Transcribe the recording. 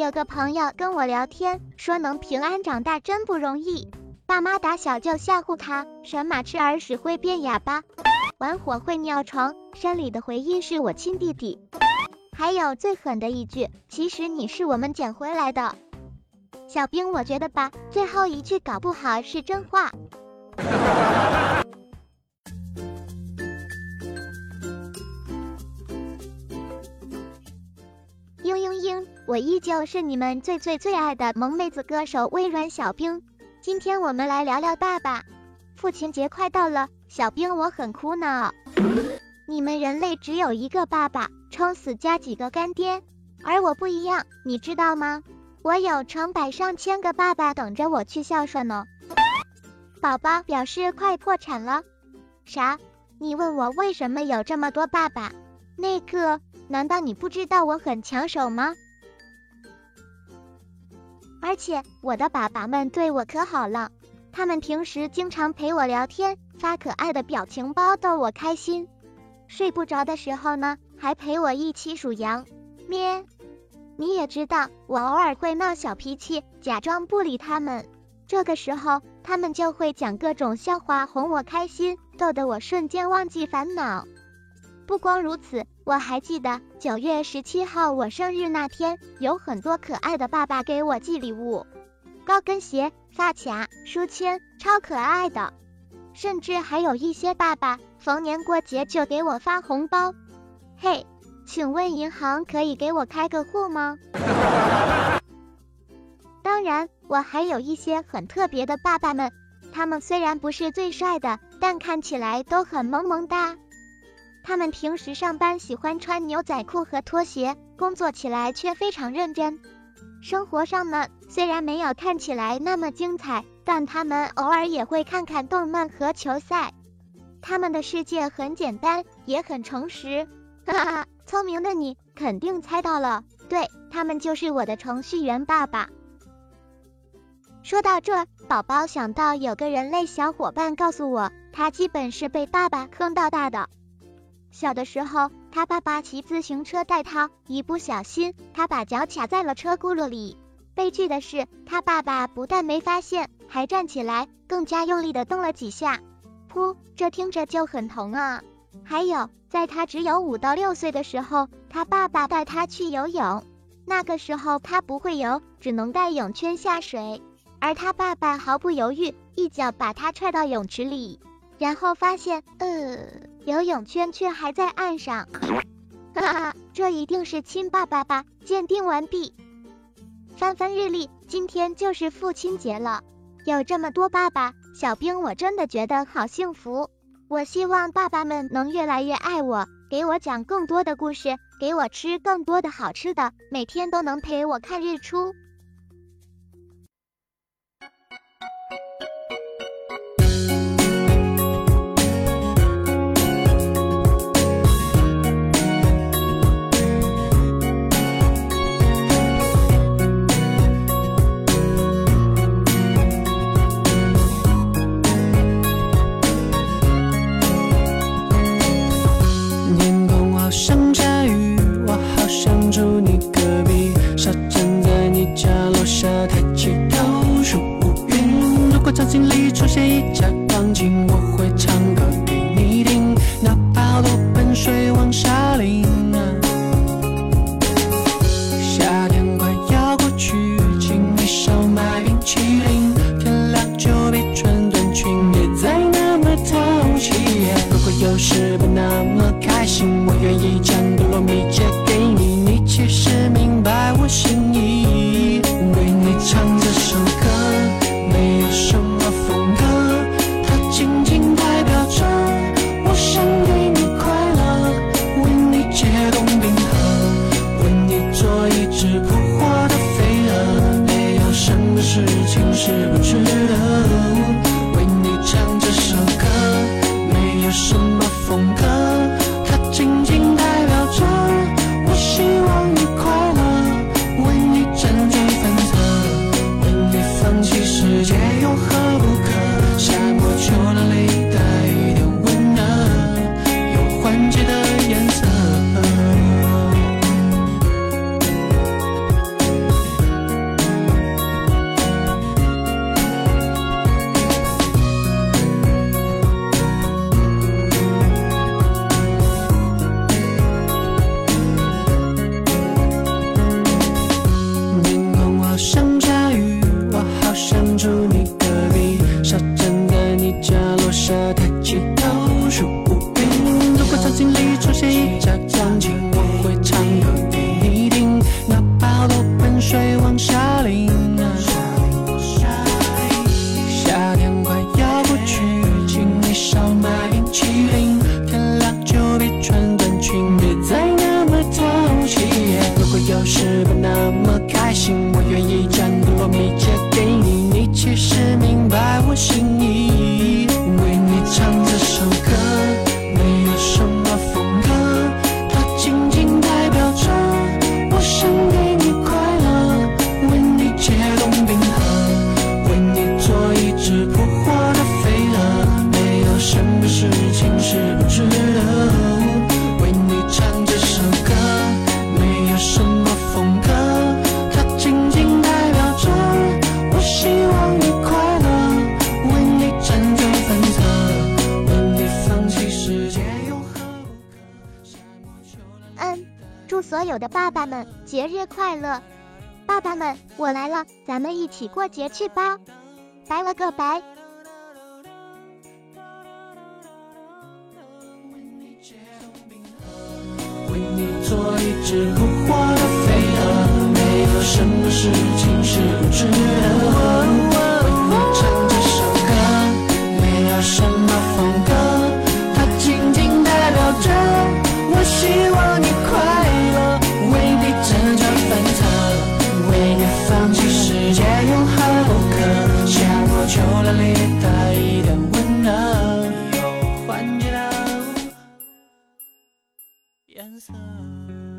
有个朋友跟我聊天，说能平安长大真不容易。爸妈打小就吓唬他，神马吃耳屎会变哑巴，玩火会尿床。山里的回音是我亲弟弟。还有最狠的一句，其实你是我们捡回来的。小兵，我觉得吧，最后一句搞不好是真话。我依旧是你们最最最爱的萌妹子歌手微软小冰。今天我们来聊聊爸爸。父亲节快到了，小冰我很苦恼。你们人类只有一个爸爸，撑死加几个干爹，而我不一样，你知道吗？我有成百上千个爸爸等着我去孝顺呢。宝宝表示快破产了。啥？你问我为什么有这么多爸爸？那个。难道你不知道我很抢手吗？而且我的爸爸们对我可好了，他们平时经常陪我聊天，发可爱的表情包逗我开心。睡不着的时候呢，还陪我一起数羊咩。你也知道，我偶尔会闹小脾气，假装不理他们，这个时候他们就会讲各种笑话哄我开心，逗得我瞬间忘记烦恼。不光如此。我还记得九月十七号我生日那天，有很多可爱的爸爸给我寄礼物，高跟鞋、发卡、书签，超可爱的。甚至还有一些爸爸逢年过节就给我发红包。嘿，请问银行可以给我开个户吗？当然，我还有一些很特别的爸爸们，他们虽然不是最帅的，但看起来都很萌萌哒。他们平时上班喜欢穿牛仔裤和拖鞋，工作起来却非常认真。生活上呢，虽然没有看起来那么精彩，但他们偶尔也会看看动漫和球赛。他们的世界很简单，也很诚实。哈哈，聪明的你肯定猜到了，对他们就是我的程序员爸爸。说到这，宝宝想到有个人类小伙伴告诉我，他基本是被爸爸坑到大的。小的时候，他爸爸骑自行车带他，一不小心，他把脚卡在了车轱辘里。悲剧的是，他爸爸不但没发现，还站起来，更加用力的蹬了几下。噗，这听着就很疼啊！还有，在他只有五到六岁的时候，他爸爸带他去游泳，那个时候他不会游，只能带泳圈下水，而他爸爸毫不犹豫，一脚把他踹到泳池里。然后发现，呃，游泳圈却还在岸上，哈哈，这一定是亲爸爸吧？鉴定完毕。翻翻日历，今天就是父亲节了，有这么多爸爸，小兵我真的觉得好幸福。我希望爸爸们能越来越爱我，给我讲更多的故事，给我吃更多的好吃的，每天都能陪我看日出。所有的爸爸们，节日快乐！爸爸们，我来了，咱们一起过节去吧！拜了个拜。为你做一只扑火的飞蛾，没有什么事情是不值色。